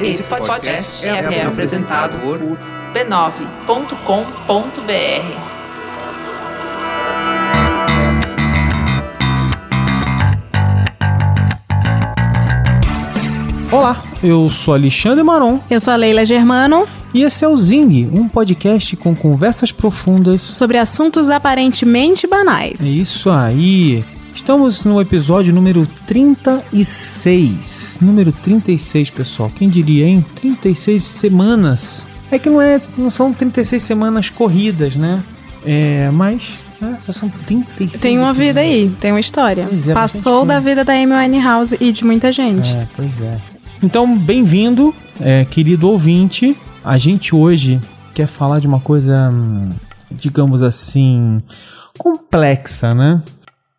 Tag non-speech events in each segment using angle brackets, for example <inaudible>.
Esse podcast é, é apresentado por b9.com.br. Olá, eu sou Alexandre Maron. Eu sou a Leila Germano. E esse é o Zing, um podcast com conversas profundas sobre assuntos aparentemente banais. É isso aí. Estamos no episódio número 36. Número 36, pessoal. Quem diria, hein? 36 semanas. É que não é, não são 36 semanas corridas, né? É, mas né, já são 36. Tem uma vida aí, tem uma história. É, Passou da vida da Amy Winehouse e de muita gente. É, pois é. Então, bem-vindo, é, querido ouvinte. A gente hoje quer falar de uma coisa, digamos assim, complexa, né?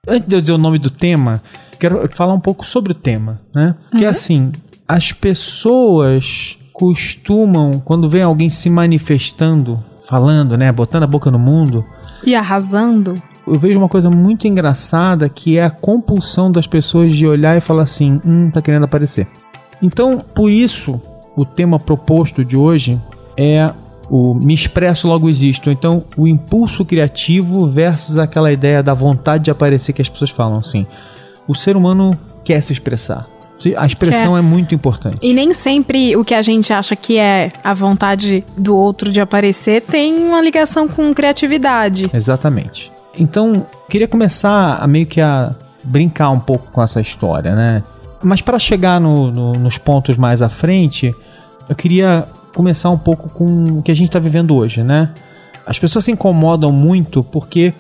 Antes de eu dizer o nome do tema, quero falar um pouco sobre o tema, né? Que é uhum. assim, as pessoas costumam, quando vem alguém se manifestando, falando, né, botando a boca no mundo e arrasando, eu vejo uma coisa muito engraçada que é a compulsão das pessoas de olhar e falar assim: hum, tá querendo aparecer. Então, por isso, o tema proposto de hoje é o me expresso logo existo. Então, o impulso criativo versus aquela ideia da vontade de aparecer que as pessoas falam assim. O ser humano quer se expressar. A expressão é muito importante. E nem sempre o que a gente acha que é a vontade do outro de aparecer tem uma ligação com criatividade. Exatamente. Então, queria começar a meio que a brincar um pouco com essa história, né? Mas para chegar no, no, nos pontos mais à frente, eu queria começar um pouco com o que a gente está vivendo hoje, né? As pessoas se incomodam muito porque,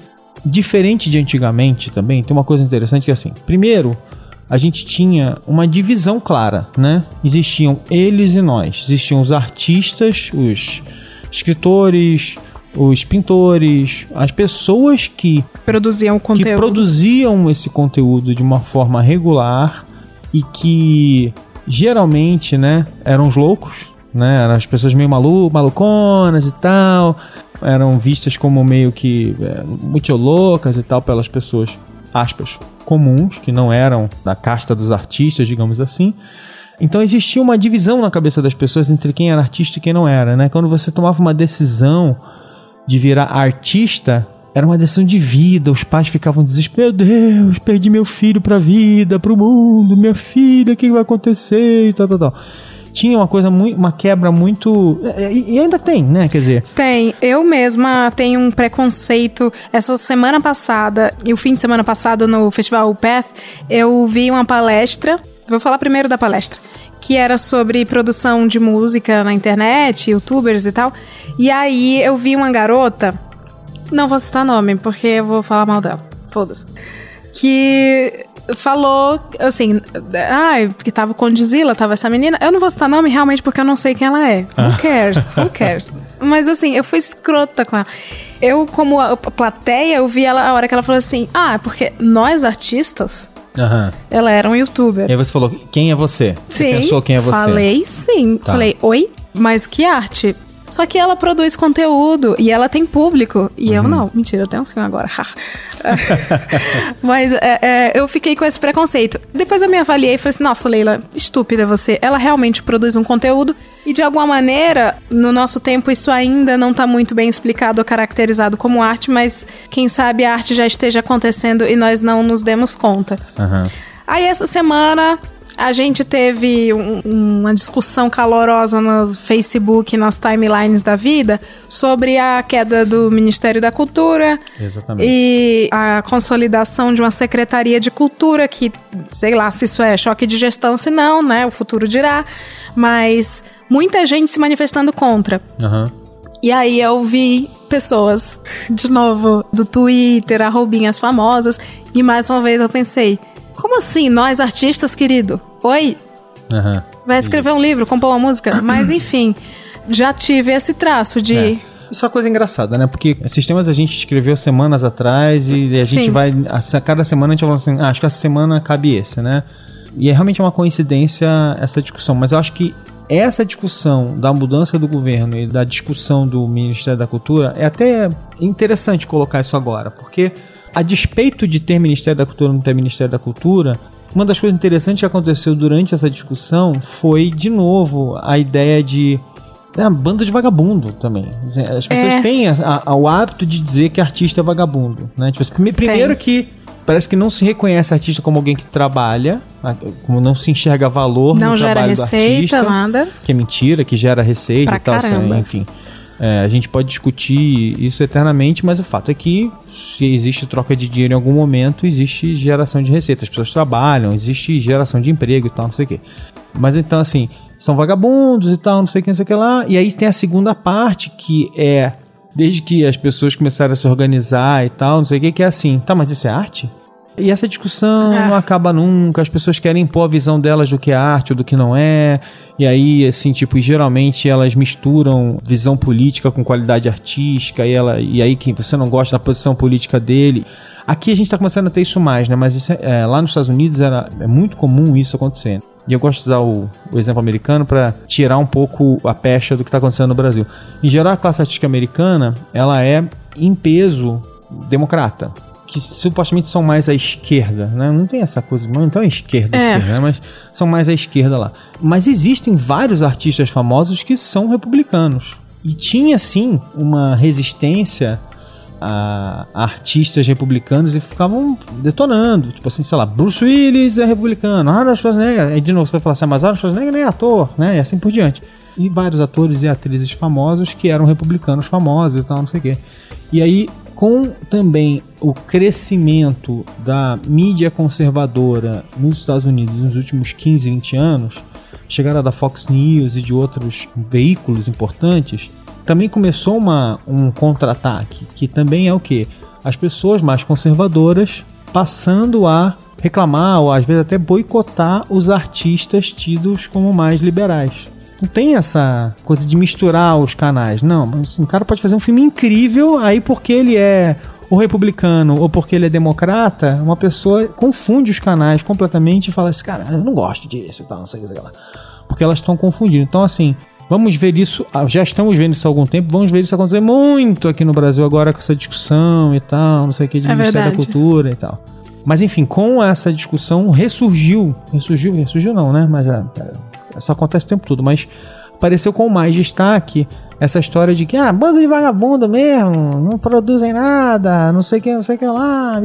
diferente de antigamente também, tem uma coisa interessante que é assim: primeiro, a gente tinha uma divisão clara, né? Existiam eles e nós. Existiam os artistas, os escritores, os pintores, as pessoas que produziam conteúdo. que produziam esse conteúdo de uma forma regular e que geralmente, né, eram os loucos, né, eram as pessoas meio malu maluconas e tal, eram vistas como meio que é, muito loucas e tal pelas pessoas, aspas, comuns, que não eram da casta dos artistas, digamos assim. Então existia uma divisão na cabeça das pessoas entre quem era artista e quem não era, né? Quando você tomava uma decisão de virar artista, era uma decisão de vida, os pais ficavam desesperados, meu Deus, perdi meu filho pra vida, pro mundo, minha filha, o que vai acontecer e tal, tal, tal. Tinha uma coisa muito, uma quebra muito. E ainda tem, né? Quer dizer. Tem. Eu mesma tenho um preconceito. Essa semana passada, e o fim de semana passado no Festival Path, eu vi uma palestra. Vou falar primeiro da palestra que era sobre produção de música na internet, youtubers e tal. E aí eu vi uma garota não vou citar nome, porque eu vou falar mal dela. Foda-se. Que falou assim, ai, ah, que tava com Dizila, tava essa menina. Eu não vou citar nome realmente porque eu não sei quem ela é. Who ah. cares? Who <laughs> cares? Mas assim, eu fui escrota com ela. Eu, como a plateia, eu vi ela a hora que ela falou assim: Ah, é porque nós artistas. Uhum. Ela era um youtuber. E aí você falou, quem é você? Sim. Você pensou quem é você? Falei sim. Tá. Falei, oi? Mas que arte? Só que ela produz conteúdo e ela tem público. E uhum. eu não. Mentira, eu tenho um sim agora. <laughs> Mas é, é, eu fiquei com esse preconceito. Depois eu me avaliei e falei assim: nossa, Leila, estúpida você. Ela realmente produz um conteúdo e de alguma maneira, no nosso tempo, isso ainda não está muito bem explicado ou caracterizado como arte, mas quem sabe a arte já esteja acontecendo e nós não nos demos conta. Uhum. Aí essa semana a gente teve um, uma discussão calorosa no Facebook, nas timelines da vida, sobre a queda do Ministério da Cultura. Exatamente. E a consolidação de uma Secretaria de Cultura, que sei lá se isso é choque de gestão, se não, né? O futuro dirá. Mas muita gente se manifestando contra. Uhum. E aí eu vi pessoas, de novo, do Twitter, arrobinhas famosas, e mais uma vez eu pensei, como assim, nós artistas, querido? Oi? Uhum. Vai escrever um livro, compor uma música? <clears throat> Mas enfim, já tive esse traço de. É. Isso é uma coisa engraçada, né? Porque esses temas a gente escreveu semanas atrás e a gente Sim. vai. A cada semana a gente vai assim, ah, acho que essa semana cabe esse, né? E é realmente uma coincidência essa discussão. Mas eu acho que essa discussão da mudança do governo e da discussão do Ministério da Cultura é até interessante colocar isso agora, porque a despeito de ter Ministério da Cultura ou não ter Ministério da Cultura, uma das coisas interessantes que aconteceu durante essa discussão foi, de novo, a ideia de é uma banda de vagabundo também. As pessoas é. têm a, a, o hábito de dizer que artista é vagabundo. Né? Tipo, assim, primeiro Tem. que parece que não se reconhece artista como alguém que trabalha, como não se enxerga valor não no trabalho do artista. Não gera receita, nada. Que é mentira, que gera receita pra e tal. Assim, enfim. É, a gente pode discutir isso eternamente, mas o fato é que se existe troca de dinheiro em algum momento, existe geração de receita. As pessoas trabalham, existe geração de emprego e tal, não sei o quê. Mas então, assim, são vagabundos e tal, não sei o que, não sei o que lá. E aí tem a segunda parte que é desde que as pessoas começaram a se organizar e tal, não sei o que, que é assim, tá, mas isso é arte? E essa discussão é. não acaba nunca, as pessoas querem impor a visão delas do que é arte ou do que não é. E aí, assim, tipo, geralmente elas misturam visão política com qualidade artística, e, ela, e aí que você não gosta da posição política dele. Aqui a gente está começando a ter isso mais, né? Mas é, é, lá nos Estados Unidos era, é muito comum isso acontecendo. E eu gosto de usar o, o exemplo americano para tirar um pouco a pecha do que está acontecendo no Brasil. Em geral, a classe artística americana, ela é em peso democrata que supostamente são mais à esquerda, né? Não tem essa coisa, então é esquerda, é. esquerda né? mas são mais à esquerda lá. Mas existem vários artistas famosos que são republicanos. E tinha sim uma resistência a, artistas republicanos e ficavam detonando. Tipo assim, sei lá, Bruce Willis é republicano, Arnold Schwarzenegger. Aí de novo você vai falar assim, ah, mas Arnold Schwarzenegger nem é ator, né? E assim por diante. E vários atores e atrizes famosos que eram republicanos famosos e tal, não sei o quê. E aí, com também o crescimento da mídia conservadora nos Estados Unidos nos últimos 15, 20 anos, chegada da Fox News e de outros veículos importantes, também começou uma, um contra-ataque, que também é o que? As pessoas mais conservadoras passando a reclamar ou às vezes até boicotar os artistas tidos como mais liberais. Não tem essa coisa de misturar os canais. Não, assim, o cara pode fazer um filme incrível, aí porque ele é o republicano ou porque ele é democrata, uma pessoa confunde os canais completamente e fala assim, cara, eu não gosto disso e tal, não sei o que lá. Porque elas estão confundindo. Então, assim, Vamos ver isso, ah, já estamos vendo isso há algum tempo, vamos ver isso acontecer muito aqui no Brasil agora com essa discussão e tal, não sei o que, de é Ministério verdade. da Cultura e tal. Mas enfim, com essa discussão ressurgiu, ressurgiu, ressurgiu não, né? Mas é, é, isso acontece o tempo todo, mas apareceu com mais destaque essa história de que, ah, bando de vagabundo mesmo, não produzem nada, não sei o que, não sei o que lá.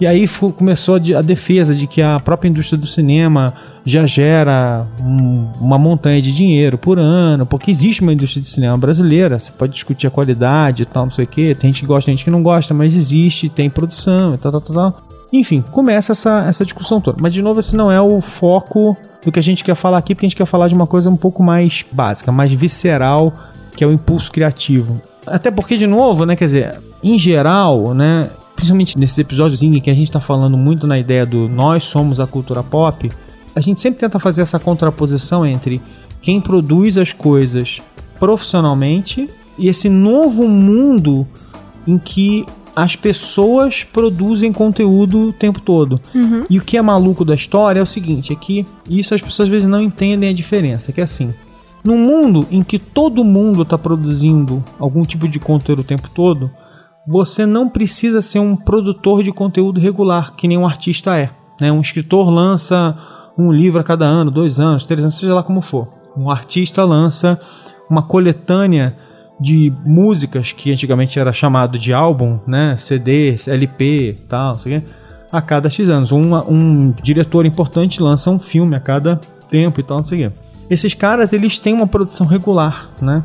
E aí começou a defesa de que a própria indústria do cinema já gera um, uma montanha de dinheiro por ano, porque existe uma indústria de cinema brasileira, você pode discutir a qualidade e tal, não sei o que, tem gente que gosta, tem gente que não gosta, mas existe, tem produção e tal, tal, tal, tal. Enfim, começa essa, essa discussão toda. Mas, de novo, esse não é o foco do que a gente quer falar aqui, porque a gente quer falar de uma coisa um pouco mais básica, mais visceral, que é o impulso criativo. Até porque, de novo, né, quer dizer, em geral, né, principalmente nesses episódios em que a gente está falando muito na ideia do nós somos a cultura pop, a gente sempre tenta fazer essa contraposição entre quem produz as coisas profissionalmente e esse novo mundo em que as pessoas produzem conteúdo o tempo todo. Uhum. E o que é maluco da história é o seguinte, é que isso as pessoas às vezes não entendem a diferença, que é assim, num mundo em que todo mundo está produzindo algum tipo de conteúdo o tempo todo, você não precisa ser um produtor de conteúdo regular, que nem um artista é. Né? Um escritor lança um livro a cada ano, dois anos, três anos, seja lá como for. Um artista lança uma coletânea de músicas que antigamente era chamado de álbum, né? CD, LP, tal, sei a cada X anos. Um, um diretor importante lança um filme a cada tempo e tal, não sei o quê. Esses caras, eles têm uma produção regular, né?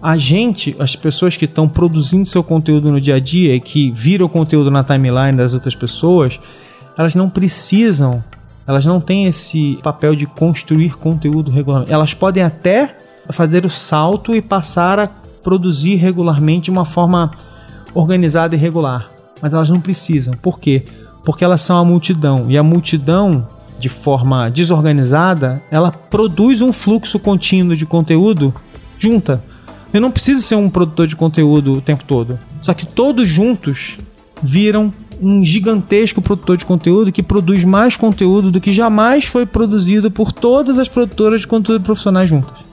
A gente, as pessoas que estão produzindo seu conteúdo no dia a dia e que viram conteúdo na timeline das outras pessoas, elas não precisam, elas não têm esse papel de construir conteúdo regularmente. Elas podem até fazer o salto e passar a produzir regularmente de uma forma organizada e regular, mas elas não precisam. Por quê? Porque elas são a multidão e a multidão de forma desorganizada, ela produz um fluxo contínuo de conteúdo junta. Eu não preciso ser um produtor de conteúdo o tempo todo. Só que todos juntos viram um gigantesco produtor de conteúdo que produz mais conteúdo do que jamais foi produzido por todas as produtoras de conteúdo profissionais juntas.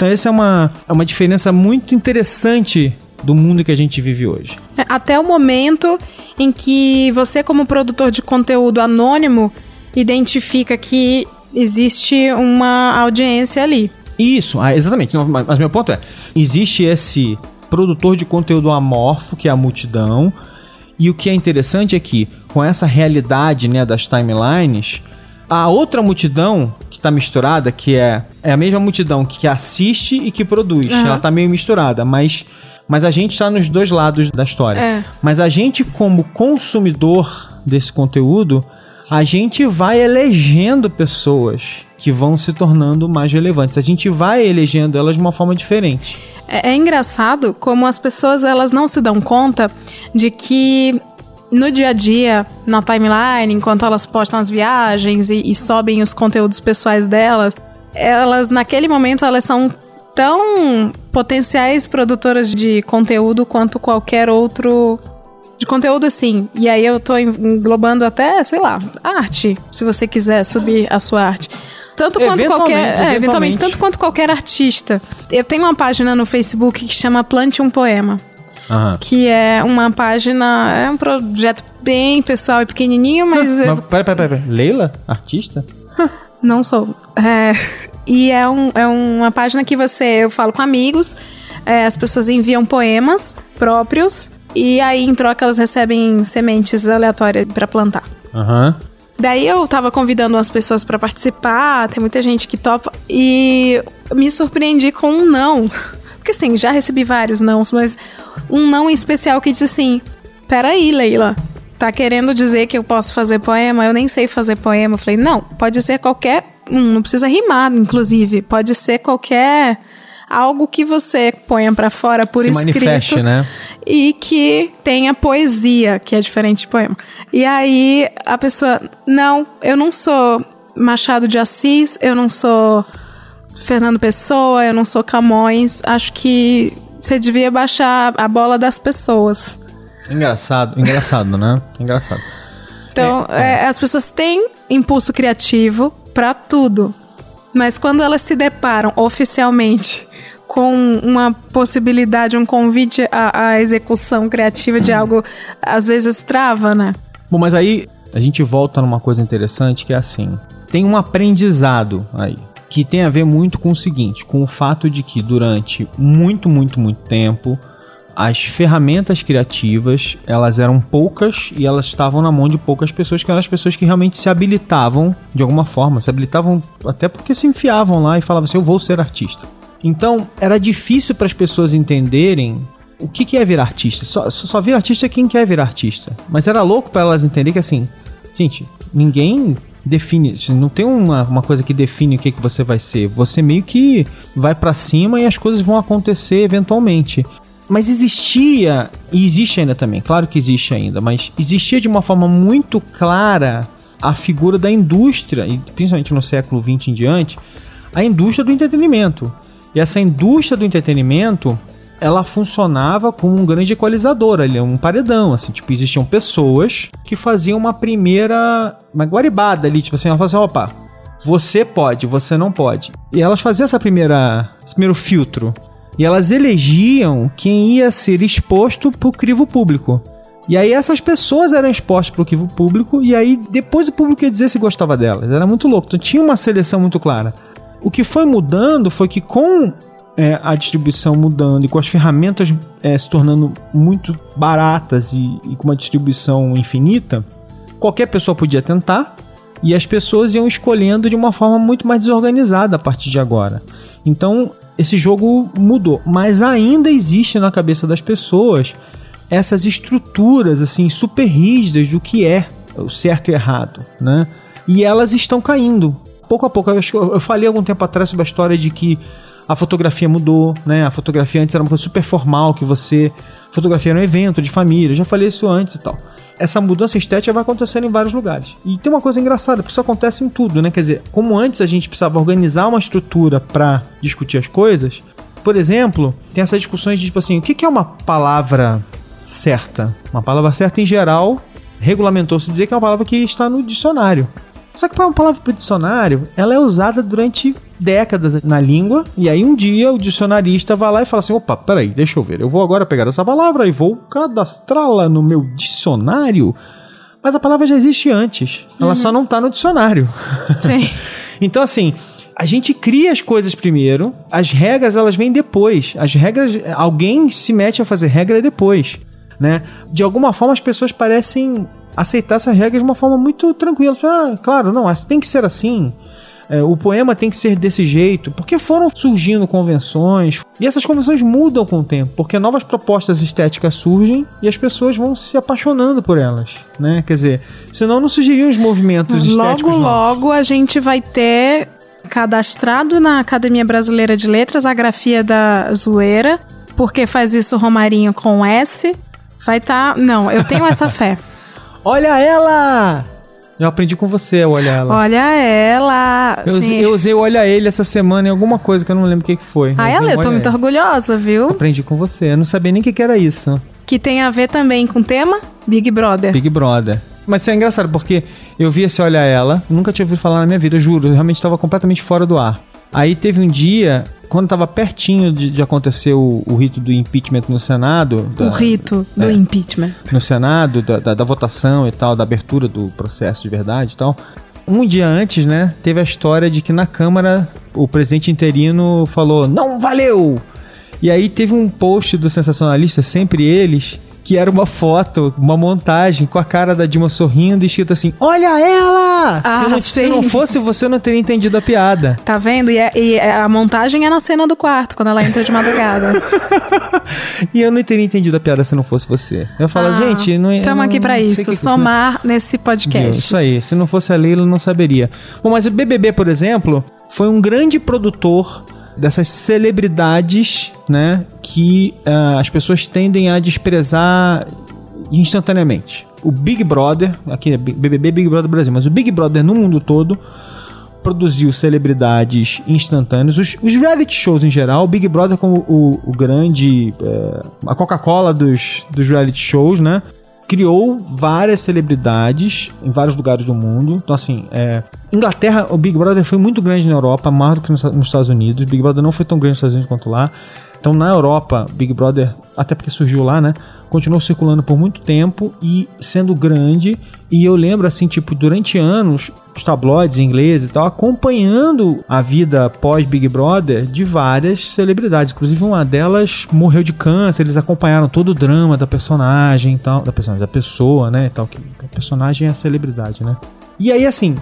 Então essa é uma, é uma diferença muito interessante do mundo que a gente vive hoje. É, até o momento em que você, como produtor de conteúdo anônimo, identifica que existe uma audiência ali. Isso, ah, exatamente. Mas meu ponto é: existe esse produtor de conteúdo amorfo, que é a multidão, e o que é interessante é que, com essa realidade né, das timelines, a outra multidão que está misturada, que é, é a mesma multidão que assiste e que produz, Aham. ela tá meio misturada, mas, mas a gente está nos dois lados da história. É. Mas a gente, como consumidor desse conteúdo, a gente vai elegendo pessoas que vão se tornando mais relevantes. A gente vai elegendo elas de uma forma diferente. É, é engraçado como as pessoas elas não se dão conta de que no dia a dia, na timeline, enquanto elas postam as viagens e, e sobem os conteúdos pessoais delas, elas naquele momento elas são tão potenciais produtoras de conteúdo quanto qualquer outro de conteúdo assim. E aí eu tô englobando até, sei lá, arte, se você quiser subir a sua arte. Tanto quanto Eventualmente, qualquer, é, eventualmente, eventualmente. tanto quanto qualquer artista. Eu tenho uma página no Facebook que chama Plante um Poema, que é uma página, é um projeto bem pessoal e pequenininho, mas eu Mas, peraí, peraí, peraí. Leila? Artista? não sou. É, <laughs> e é, um, é uma página que você, eu falo com amigos, é, as pessoas enviam poemas próprios e aí em troca elas recebem sementes aleatórias pra plantar. Aham. Daí eu tava convidando umas pessoas pra participar, tem muita gente que topa, e me surpreendi com um não. Porque assim, já recebi vários nãos, mas um não em especial que disse assim: Peraí, Leila, tá querendo dizer que eu posso fazer poema? Eu nem sei fazer poema. Eu falei, não, pode ser qualquer. Não precisa rimar, inclusive. Pode ser qualquer. Algo que você ponha pra fora por Se escrito manifeste, né? e que tenha poesia, que é diferente de poema. E aí a pessoa, não, eu não sou Machado de Assis, eu não sou Fernando Pessoa, eu não sou Camões. Acho que você devia baixar a bola das pessoas. Engraçado, engraçado, né? Engraçado. Então, é, as pessoas têm impulso criativo pra tudo. Mas quando elas se deparam oficialmente com uma possibilidade, um convite à, à execução criativa de algo, às vezes trava, né? Bom, mas aí a gente volta numa coisa interessante que é assim: tem um aprendizado aí que tem a ver muito com o seguinte, com o fato de que durante muito, muito, muito tempo as ferramentas criativas elas eram poucas e elas estavam na mão de poucas pessoas que eram as pessoas que realmente se habilitavam de alguma forma, se habilitavam até porque se enfiavam lá e falavam assim, eu vou ser artista. Então era difícil para as pessoas entenderem o que, que é virar artista. Só, só vira artista quem quer virar artista. Mas era louco para elas entenderem que assim, gente, ninguém define, não tem uma, uma coisa que define o que, que você vai ser. Você meio que vai para cima e as coisas vão acontecer eventualmente. Mas existia, e existe ainda também, claro que existe ainda, mas existia de uma forma muito clara a figura da indústria, e principalmente no século XX em diante, a indústria do entretenimento. E essa indústria do entretenimento, ela funcionava como um grande equalizador ali, um paredão, assim, tipo, existiam pessoas que faziam uma primeira, uma guaribada ali, tipo assim, ela falava assim, opa, você pode, você não pode. E elas faziam essa primeira, esse primeiro filtro. E elas elegiam quem ia ser exposto pro crivo público. E aí essas pessoas eram expostas pro crivo público e aí depois o público ia dizer se gostava delas. Era muito louco. Então tinha uma seleção muito clara. O que foi mudando foi que com é, a distribuição mudando e com as ferramentas é, se tornando muito baratas e, e com uma distribuição infinita, qualquer pessoa podia tentar e as pessoas iam escolhendo de uma forma muito mais desorganizada a partir de agora. Então esse jogo mudou, mas ainda existe na cabeça das pessoas essas estruturas assim super rígidas do que é o certo e errado, né? E elas estão caindo pouco a pouco. Eu, eu falei algum tempo atrás sobre a história de que a fotografia mudou, né? A fotografia antes era uma coisa super formal que você fotografia era um evento de família. Já falei isso antes e tal. Essa mudança estética vai acontecendo em vários lugares. E tem uma coisa engraçada, porque isso acontece em tudo, né? Quer dizer, como antes a gente precisava organizar uma estrutura para discutir as coisas, por exemplo, tem essas discussões de tipo assim, o que é uma palavra certa? Uma palavra certa, em geral, regulamentou-se dizer que é uma palavra que está no dicionário. Só que para uma palavra para dicionário, ela é usada durante décadas na língua, e aí um dia o dicionarista vai lá e fala assim: opa, peraí, deixa eu ver, eu vou agora pegar essa palavra e vou cadastrá-la no meu dicionário Mas a palavra já existe antes. Ela só não tá no dicionário. <laughs> Sim. Então, assim, a gente cria as coisas primeiro, as regras elas vêm depois. As regras, alguém se mete a fazer regra depois, né? De alguma forma as pessoas parecem aceitar essas regras de uma forma muito tranquila. Ah, claro, não, tem que ser assim. É, o poema tem que ser desse jeito, porque foram surgindo convenções e essas convenções mudam com o tempo, porque novas propostas estéticas surgem e as pessoas vão se apaixonando por elas, né? Quer dizer, senão não surgiriam os movimentos Logo, estéticos. novos. logo a gente vai ter cadastrado na Academia Brasileira de Letras a grafia da zoeira, porque faz isso o Romarinho com S. Vai estar. Não, eu tenho essa fé. <laughs> Olha ela! Eu aprendi com você, olha ela. Olha ela. Eu, sim. eu usei o Olha Ele essa semana em alguma coisa que eu não lembro o que, que foi. Ah, ela, o eu tô muito Ele. orgulhosa, viu? Aprendi com você. Eu não sabia nem o que, que era isso. Que tem a ver também com o tema Big Brother. Big Brother. Mas isso é engraçado, porque eu vi esse Olha Ela, nunca tinha ouvido falar na minha vida, juro, eu realmente estava completamente fora do ar. Aí teve um dia, quando estava pertinho de, de acontecer o, o rito do impeachment no Senado, O da- rito do é. impeachment. no Senado, da, da, da votação e tal, da abertura do processo de verdade e tal. Um dia antes, né, teve a história de que na Câmara o presidente interino falou: não valeu! E aí teve um post do sensacionalista, sempre eles, que era uma foto, uma montagem com a cara da Dilma sorrindo e escrito assim: Olha ela! Ah, se, não, se não fosse você, não teria entendido a piada. Tá vendo? E, é- e é- a montagem é na cena do quarto, quando ela entra de madrugada. <laughs> E eu não teria entendido a piada se não fosse você. Eu falo, Ah, gente, não é. Tamo não aqui pra sei isso, que que você- somar nesse podcast. Isso aí. Se não fosse a Leila, não saberia. Bom, mas o BBB, por exemplo, foi um grande produtor dessas celebridades, né? Que ah, as pessoas tendem a desprezar instantaneamente. O Big Brother, aqui é BBB Big Brother Brasil, mas o Big Brother no mundo todo produziu celebridades instantâneas. Os, os reality shows em geral, o Big Brother como o, o grande. é, a Coca-Cola dos, dos reality shows, né? Criou várias celebridades em vários lugares do mundo. Então, assim, é, Inglaterra, o Big Brother foi muito grande na Europa, maior do que nos, nos Estados Unidos. O Big Brother não foi tão grande nos Estados Unidos quanto lá. Então, na Europa, Big Brother, até porque surgiu lá, né? Continuou circulando por muito tempo e sendo grande. E eu lembro, assim, tipo, durante anos, os tabloides ingleses e tal, acompanhando a vida pós-Big Brother de várias celebridades. Inclusive, uma delas morreu de câncer. Eles acompanharam todo o drama da personagem e tal. Da personagem, da pessoa, né? Tal, que a personagem é a celebridade, né? E aí, assim,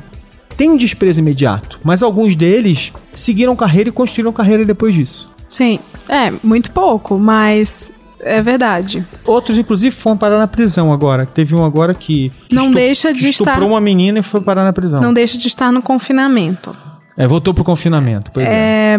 tem um desprezo imediato, mas alguns deles seguiram carreira e construíram carreira depois disso. Sim, é, muito pouco, mas é verdade. Outros, inclusive, foram parar na prisão agora. Teve um agora que. Não deixa de estuprou estar- uma menina e foi parar na prisão. Não deixa de estar no confinamento. É, voltou pro confinamento. Pois é. É,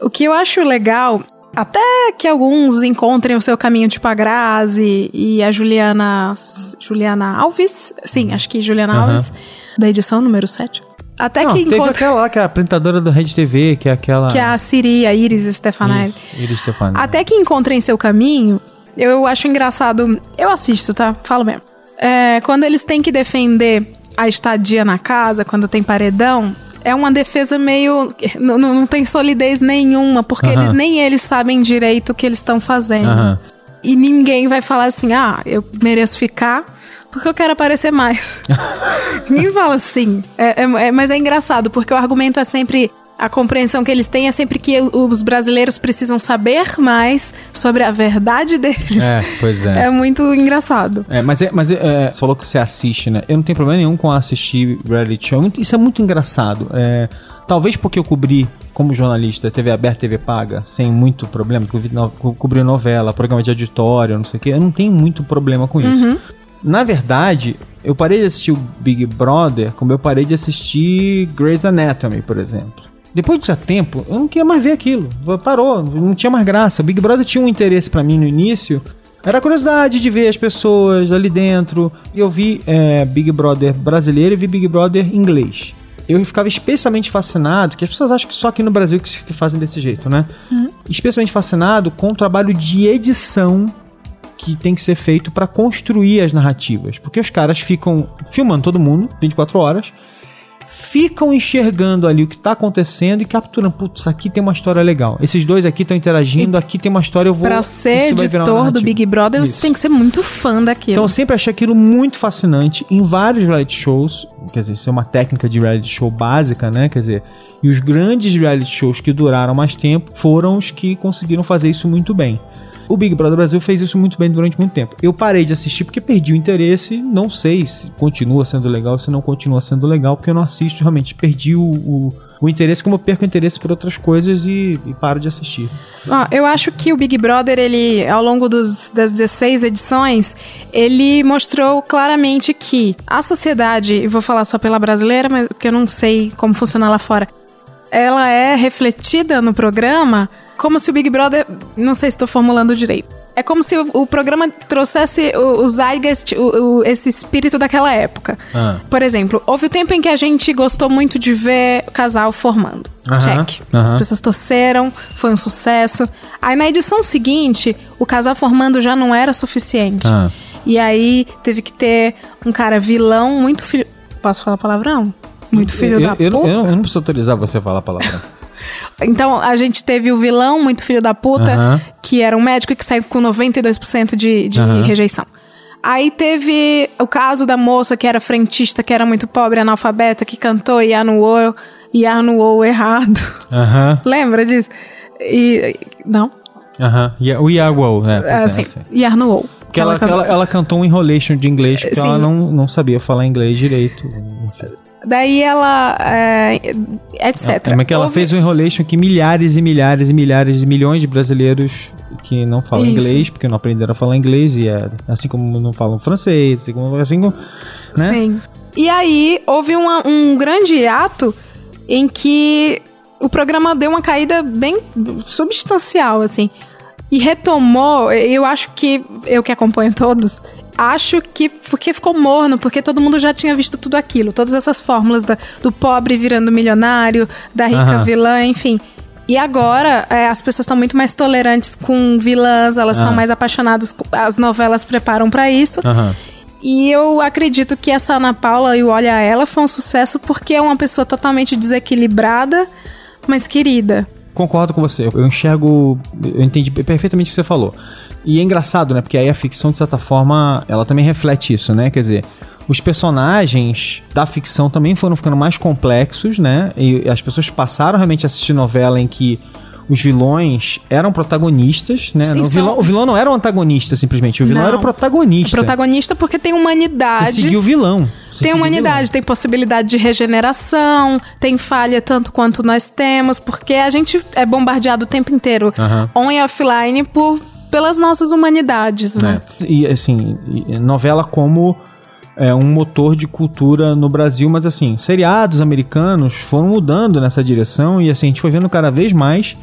o que eu acho legal, até que alguns encontrem o seu caminho, tipo a Grazi e a Juliana. Juliana Alves? Sim, acho que Juliana Aham. Alves, da edição número 7. Até Não, que teve encontra. aquela lá, que é a apresentadora do Rede TV, que é aquela. Que é a Siri, a Iris Stefanelli. Iris Stefani. Até que encontrem seu caminho, eu acho engraçado. Eu assisto, tá? Falo mesmo. É, quando eles têm que defender a estadia na casa, quando tem paredão, é uma defesa meio. Não, não tem solidez nenhuma, porque Aham. eles- nem eles sabem direito o que eles estão fazendo. Aham. E ninguém vai falar assim, ah, eu mereço ficar porque eu quero aparecer mais. <laughs> ninguém fala assim. É- é- é- mas é engraçado, porque o argumento é sempre. A compreensão que eles têm é sempre que os brasileiros precisam saber mais sobre a verdade deles. É, pois é. É muito engraçado. É, mas, é, mas é, é, você falou que você assiste, né? Eu não tenho problema nenhum com assistir reality show. Muito- Isso é muito engraçado. É, talvez porque eu cobri, como jornalista, TV aberta, TV paga, sem muito problema, porque eu cobri novela, programa de auditório, não sei o quê. Eu não tenho muito problema com isso. Na verdade, eu parei de assistir o Big Brother como eu parei de assistir Grey's Anatomy, por exemplo. Depois de tempo, eu não queria mais ver aquilo. Parou, não tinha mais graça. O Big Brother tinha um interesse pra mim no início. Era a curiosidade de ver as pessoas ali dentro. E eu vi é, Big Brother brasileiro e vi Big Brother inglês. Eu ficava especialmente fascinado, que as pessoas acham que só aqui no Brasil que, fazem desse jeito, né? Especialmente fascinado com o trabalho de edição que tem que ser feito para construir as narrativas. Porque os caras ficam filmando todo mundo 24 horas ficam enxergando ali o que tá acontecendo e capturando. Putz, aqui tem uma história legal. Esses dois aqui estão interagindo, aqui tem uma história, eu vou. Pra ser editor do. Big Brother, Isso. você tem que ser muito fã daquilo. Então eu sempre achei aquilo muito fascinante em vários reality shows. Quer dizer, isso é uma técnica de reality show básica, né? Quer dizer, e os grandes reality shows que duraram mais tempo foram os que conseguiram fazer isso muito bem. O Big Brother Brasil fez isso muito bem durante muito tempo. Eu parei de assistir porque perdi o interesse. Não sei se continua sendo legal, se não continua sendo legal, porque eu não assisto. Realmente perdi o, o, o interesse, como eu perco o interesse por outras coisas e, e paro de assistir. Ó, eu acho que o Big Brother, ele, ao longo dos, das 16 edições, ele mostrou claramente que a sociedade, e vou falar só pela brasileira, mas porque eu não sei como funciona lá fora, ela é refletida no programa como se o Big Brother. Não sei se estou formulando direito. É como se o, o programa trouxesse o, o zeitgeist, o, o- esse espírito daquela época. Ah. Por exemplo, houve o tempo em que a gente gostou muito de ver o casal formando. Check. As pessoas torceram, foi um sucesso. Aí na edição seguinte, o casal formando já não era suficiente. Ah. E aí teve que ter um cara vilão, muito filho. Posso falar palavrão? Muito filho eu, da eu, não- puta. eu não- eu não preciso autorizar você a falar a palavra. <laughs> Então a gente teve o vilão, muito filho da puta, que era um médico que saiu com 92% de, de rejeição. Aí teve o caso da moça que era frentista, que era muito pobre, analfabeta, que cantou e anuou, e anuou errado. <laughs> Lembra disso? E. Não? aham. E- O Iago, né? pois é, assim. E. Porque ela, cantou. ela, ela cantou um enrolation de inglês porque Sim. ela não, não sabia falar inglês direito. Daí ela. É, etc. Como é que ela Houve- fez um enrolation que milhares e milhares e milhares e milhões de brasileiros que não falam Isso. inglês, porque não aprenderam a falar inglês, e é, assim como não falam francês, assim como. Assim como né? Sim. E aí houve uma- um grande ato em que o programa deu uma caída bem substancial, assim. E retomou, eu acho que, eu que acompanho todos, acho que porque ficou morno, porque todo mundo já tinha visto tudo aquilo, todas essas fórmulas da- do pobre virando milionário, da rica Aham. vilã, enfim. E agora é, as pessoas estão muito mais tolerantes com vilãs, elas estão Ah. mais apaixonadas, com- as novelas preparam pra isso. Aham. E eu acredito que essa Ana Paula e o Olha Ela foi um sucesso porque é uma pessoa totalmente desequilibrada, mas querida. Concordo com você. Eu enxergo. Eu entendi perfeitamente o que você falou. E é engraçado, né? Porque aí a ficção, de certa forma, ela também reflete isso, né? Quer dizer, os personagens da ficção também foram ficando mais complexos, né? E as pessoas passaram realmente a assistir novela em que os vilões eram protagonistas, né? Sim, o, são- vilão, o vilão não era um antagonista, simplesmente. O vilão Não. era o protagonista. Protagonista porque tem Você humanidade. seguiu o vilão. Você Tem humanidade, tem possibilidade de regeneração, tem falha tanto quanto nós temos, porque a gente é bombardeado o tempo inteiro, Aham. on e offline, por, pelas nossas humanidades, né? É. E assim, novela como é, um motor de cultura no Brasil, mas assim, seriados americanos foram mudando nessa direção e assim, a gente foi vendo cada vez mais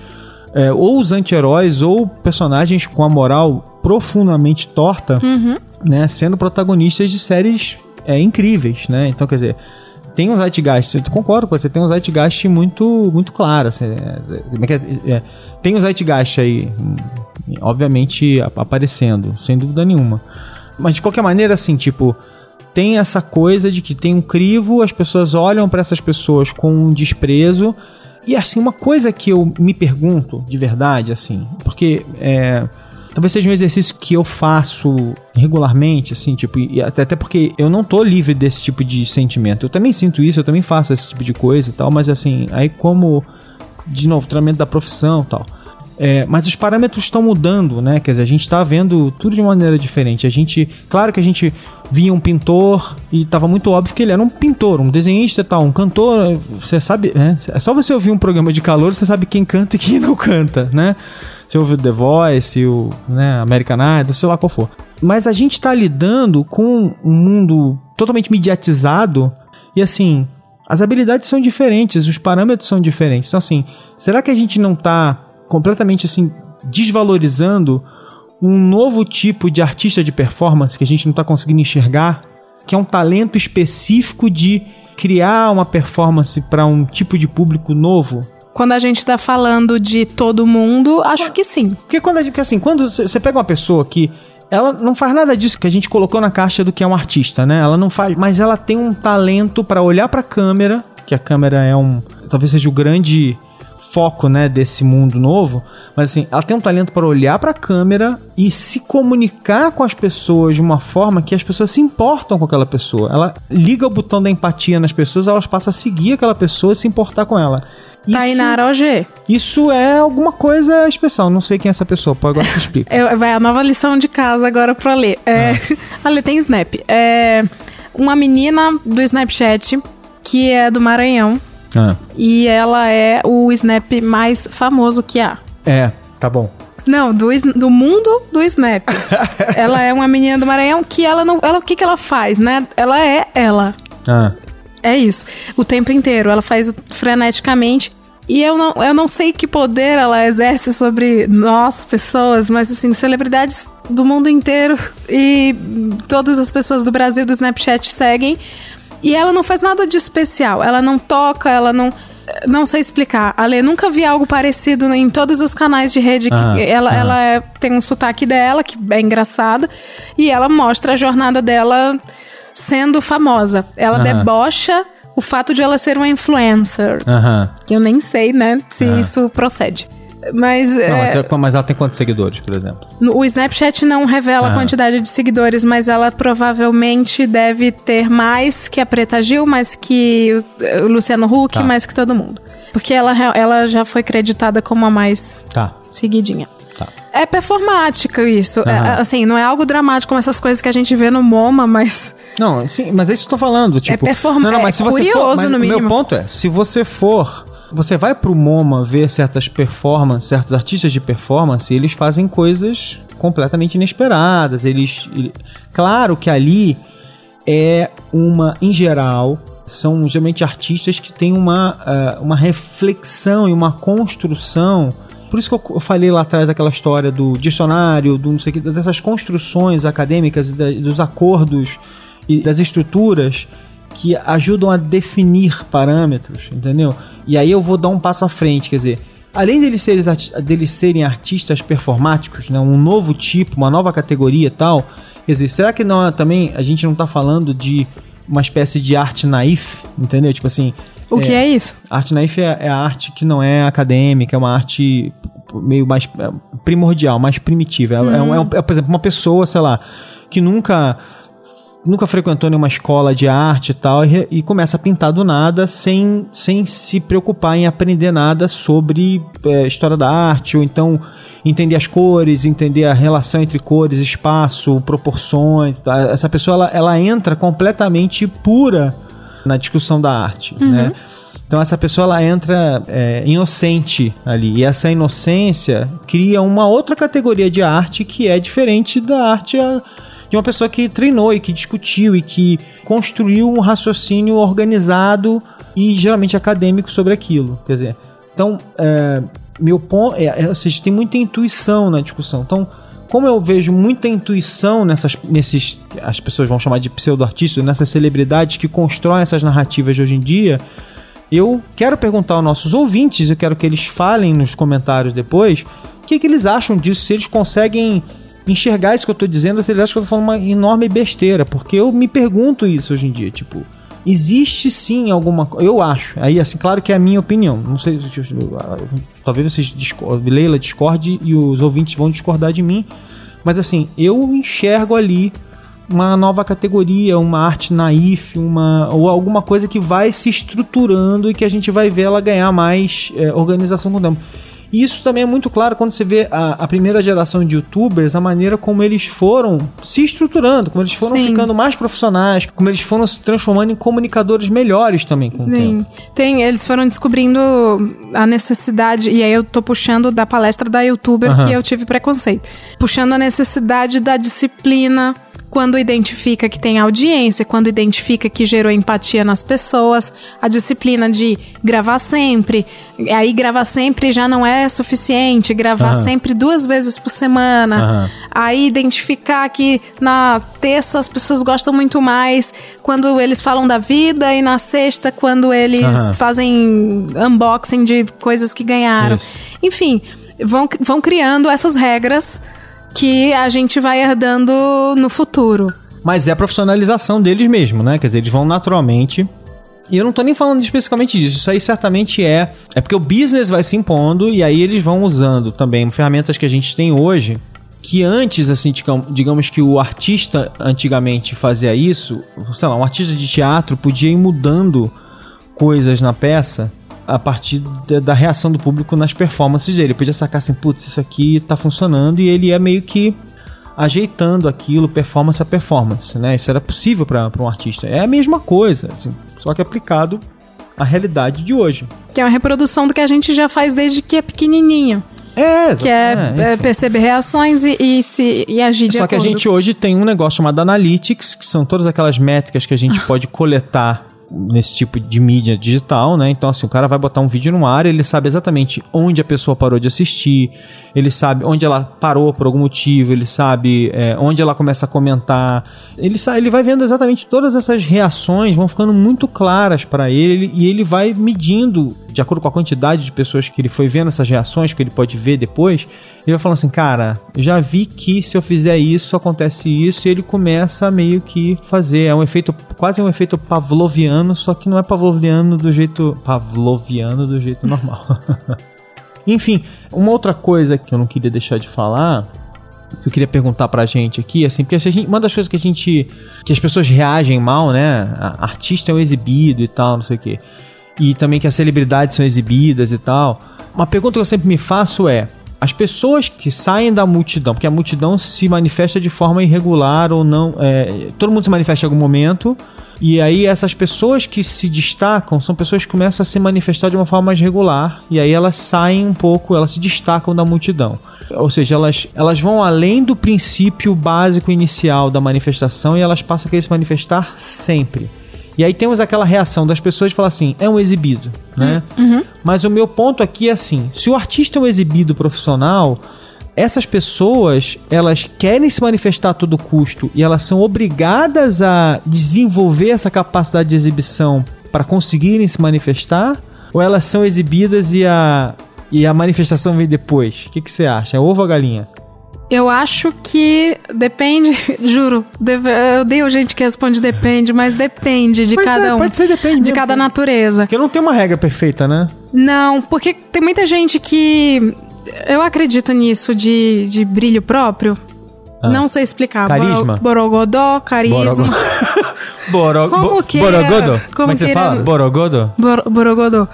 é, ou os anti-heróis ou personagens com a moral profundamente torta, Uhum. né, sendo protagonistas de séries é, incríveis, né? Então, quer dizer, tem um zeitgeist, eu concordo com você, tem um zeitgeist muito, muito claro, assim, é, é é? É, tem um zeitgeist aí, obviamente, ap- aparecendo, sem dúvida nenhuma. Mas de qualquer maneira, assim, tipo, tem essa coisa de que tem um crivo, as pessoas olham pra essas pessoas com um desprezo. E assim, uma coisa que eu me pergunto de verdade, assim, porque é, talvez seja um exercício que eu faço regularmente, assim, tipo, até, até porque eu não tô livre desse tipo de sentimento. Eu também sinto isso, eu também faço esse tipo de coisa e tal, mas assim, aí como, de novo, treinamento da profissão e tal. É, mas os parâmetros estão mudando, né? Quer dizer, a gente está vendo tudo de maneira diferente. A gente, claro que a gente via um pintor e estava muito óbvio que ele era um pintor, um desenhista tal, um cantor. Você sabe, né? É só você ouvir um programa de calor, você sabe quem canta e quem não canta, né? Você ouve o The Voice, o né, American Idol, sei lá qual for. Mas a gente está lidando com um mundo totalmente mediatizado e assim, as habilidades são diferentes, os parâmetros são diferentes. Então assim, será que a gente não está completamente assim desvalorizando um novo tipo de artista de performance que a gente não está conseguindo enxergar, que é um talento específico de criar uma performance para um tipo de público novo? Quando a gente tá falando de todo mundo, acho que sim. Porque quando porque assim, quando você pega uma pessoa que ela não faz nada disso que a gente colocou na caixa do que é um artista, né? Ela não faz, mas ela tem um talento para olhar para a câmera porque a câmera é um. Talvez seja o grande foco, né, desse mundo novo, mas assim, ela tem um talento para olhar para a câmera e se comunicar com as pessoas de uma forma que as pessoas se importam com aquela pessoa. Ela liga o botão da empatia nas pessoas, elas passam a seguir aquela pessoa e se importar com ela. Isso, Tainara OG. isso é alguma coisa especial. Não sei quem é essa pessoa. Pode agora você explica. <laughs> É, vai a nova lição de casa agora pra ler. É, <laughs> A Lê tem Snap. É uma menina do Snapchat que é do Maranhão. Ah, E ela é o Snap mais famoso que há. é, tá bom. Não, do, do mundo do Snap. <laughs> ela é uma menina do Maranhão que ela não. Ela, o que, que ela faz, né? Ela é ela. Ah, É isso. O tempo inteiro. Ela faz freneticamente. E eu não, eu não sei que poder ela exerce sobre nós, pessoas, mas assim, celebridades do mundo inteiro e todas as pessoas do Brasil do Snapchat seguem. E ela não faz nada de especial. Ela não toca, ela não. Não sei explicar. Ale, nunca vi algo parecido em todos os canais de rede. Ah, ela ah. ela é- tem um sotaque dela, que é engraçado. E ela mostra a jornada dela sendo famosa. Ela Aham. debocha o fato de ela ser uma influencer. eu nem sei, né, se isso procede. Mas, Não, é, mas, é- ela tem quantos seguidores, por exemplo? o Snapchat não revela a Ah. quantidade de seguidores, mas ela provavelmente deve ter mais que a Preta Gil, mais que o, Luciano Huck, Tá. mais que todo mundo. Porque ela, ela já foi creditada como a mais Tá, seguidinha. tá. É performático isso. É, assim, não é algo dramático como essas coisas que a gente vê no MoMA, mas Não, sim, mas é isso que eu tô falando. Tipo, perform- não, não, é mas se você for, curioso, mas no o meu mínimo. ponto é, se você for, você vai pro MoMA ver certas performances, certos artistas de performance, eles fazem coisas completamente inesperadas. Eles, ele- claro que ali é uma, em geral, são geralmente artistas que têm uma, ah, uma reflexão e uma construção. Por isso que eu, falei lá atrás daquela história do dicionário, do não sei que, dessas construções acadêmicas e da- dos acordos e das estruturas que ajudam a definir parâmetros, entendeu? E aí eu vou dar um passo à frente, quer dizer, além deles serem, deles serem artistas performáticos, né, um novo tipo, uma nova categoria e tal, quer dizer, será que não, também a gente não tá falando de uma espécie de arte naif, entendeu? Tipo assim, o que é isso? Arte naif é, é a arte que não é acadêmica, é uma arte meio mais é, primordial, mais primitiva. É, é é é, por exemplo, uma pessoa, sei lá, que nunca nunca frequentou nenhuma escola de arte e tal, e, e começa a pintar do nada sem, sem se preocupar em aprender nada sobre é, história da arte, ou então entender as cores, entender a relação entre cores, espaço, proporções. tá? Essa pessoa ela, ela entra completamente pura na discussão da arte, né? Então essa pessoa ela entra é, inocente ali e essa inocência cria uma outra categoria de arte que é diferente da arte de uma pessoa que treinou e que discutiu e que construiu um raciocínio organizado e geralmente acadêmico sobre aquilo. Quer dizer, então é, meu ponto é, é, ou seja, tem muita intuição na discussão. Então como eu vejo muita intuição nessas, nesses, as pessoas vão chamar de pseudo-artistas, nessas celebridades que constroem essas narrativas de hoje em dia, eu quero perguntar aos nossos ouvintes, eu quero que eles falem nos comentários depois, o que, que eles acham disso, se eles conseguem enxergar isso que eu tô dizendo, eles acham que eu tô falando uma enorme besteira, porque eu me pergunto isso hoje em dia, tipo, existe sim alguma coisa, eu acho, aí assim, claro que é a minha opinião, não sei, talvez vocês, discor- Leila discorde e os ouvintes vão discordar de mim, mas assim, eu enxergo ali uma nova categoria, uma arte naif, uma, ou alguma coisa que vai se estruturando e que a gente vai ver ela ganhar mais é, organização com o tempo. E isso também é muito claro quando você vê a, a primeira geração de youtubers, a maneira como eles foram se estruturando, como eles foram Sim. ficando mais profissionais, como eles foram se transformando em comunicadores melhores também com o tempo. Sim. Tem, eles foram descobrindo a necessidade, e aí eu tô puxando da palestra da youtuber que eu tive preconceito. Puxando a necessidade da disciplina quando identifica que tem audiência, quando identifica que gerou empatia nas pessoas, a disciplina de gravar sempre. Aí gravar sempre já não é suficiente, gravar Aham. sempre duas vezes por semana. Aham. Aí identificar que na terça as pessoas gostam muito mais quando eles falam da vida e na sexta quando eles Aham. fazem unboxing de coisas que ganharam. Isso. Enfim, vão, vão criando essas regras que a gente vai herdando no futuro. Mas é a profissionalização deles mesmo, né? Quer dizer, eles vão naturalmente E eu não tô nem falando especificamente disso. Isso aí certamente é. É porque o business vai se impondo e aí eles vão usando também ferramentas que a gente tem hoje. Que antes, assim, digamos, que o artista antigamente fazia isso, sei lá, um artista de teatro podia ir mudando coisas na peça a partir da, da reação do público nas performances dele. Ele podia sacar assim, putz, isso aqui tá funcionando e ele é meio que ajeitando aquilo performance a performance, né? Isso era possível para um artista. É a mesma coisa, assim, só que aplicado à realidade de hoje. Que é uma reprodução do que a gente já faz desde que é pequenininho. É, Que é, é, perceber reações e, e se, e agir de Só que a acordo. gente hoje tem um negócio chamado Analytics, que são todas aquelas métricas que a gente <laughs> pode coletar nesse tipo de mídia digital, né? Então, assim, o cara vai botar um vídeo no ar, ele sabe exatamente onde a pessoa parou de assistir, ele sabe onde ela parou por algum motivo, ele sabe é, onde ela começa a comentar, ele sabe, ele vai vendo exatamente todas essas reações, vão ficando muito claras para ele e ele vai medindo de acordo com a quantidade de pessoas que ele foi vendo essas reações, que ele pode ver depois. Ele vai falando assim, cara, já vi que se eu fizer isso, acontece isso, e ele começa a meio que fazer. É um efeito, quase um efeito pavloviano, só que não é pavloviano do jeito. pavloviano do jeito normal. <laughs> Enfim, uma outra coisa que eu não queria deixar de falar, que eu queria perguntar pra gente aqui, assim, porque gente, uma das coisas que a gente. que as pessoas reagem mal, né? A- Artista é um exibido e tal, não sei o quê. E também que as celebridades são exibidas e tal. Uma pergunta que eu sempre me faço é: as pessoas que saem da multidão, porque a multidão se manifesta de forma irregular ou não. é, todo mundo se manifesta em algum momento. E aí essas pessoas que se destacam são pessoas que começam a se manifestar de uma forma mais regular. E aí elas saem um pouco, elas se destacam da multidão. Ou seja, elas, elas vão além do princípio básico inicial da manifestação e elas passam a querer se manifestar sempre. E aí temos aquela reação das pessoas de falar assim, é um exibido, né? Mas o meu ponto aqui é assim, se o artista é um exibido profissional, essas pessoas, elas querem se manifestar a todo custo e elas são obrigadas a desenvolver essa capacidade de exibição para conseguirem se manifestar? Ou elas são exibidas e a, e a manifestação vem depois? O que, que você acha? É ovo ou galinha? Eu acho que depende, <laughs> juro. deve- eu odeio gente que responde depende, mas depende de Mas cada é, um. pode ser depende de cada natureza. Porque não tem uma regra perfeita, né? Não, porque tem muita gente que. Eu acredito nisso de, de brilho próprio. Não sei explicar. Ah. Carisma? Boro- Borogodó, carisma. <laughs> Boro... Como bo- queira- Borogodo? como Como é que você fala? Borogodo? Bor- Borogodó.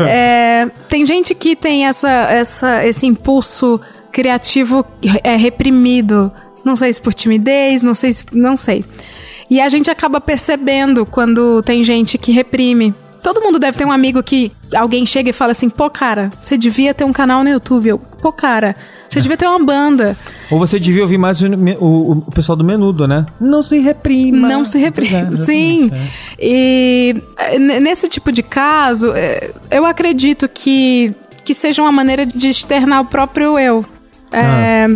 É, tem gente que tem essa, essa, esse impulso criativo é, reprimido. Não sei se por timidez, não sei se. Não sei. E a gente acaba percebendo quando tem gente que reprime. Todo mundo deve ter um amigo que alguém chega e fala assim: pô, cara, você devia ter um canal no YouTube. Eu, pô, cara, você devia ter uma banda. Ou você devia ouvir mais o, o- o pessoal do menudo, né? Não se reprima. Não se reprime. É, Sim. E eh, nesse tipo de caso, eh, eu acredito que, que seja uma maneira de externar o próprio eu. É,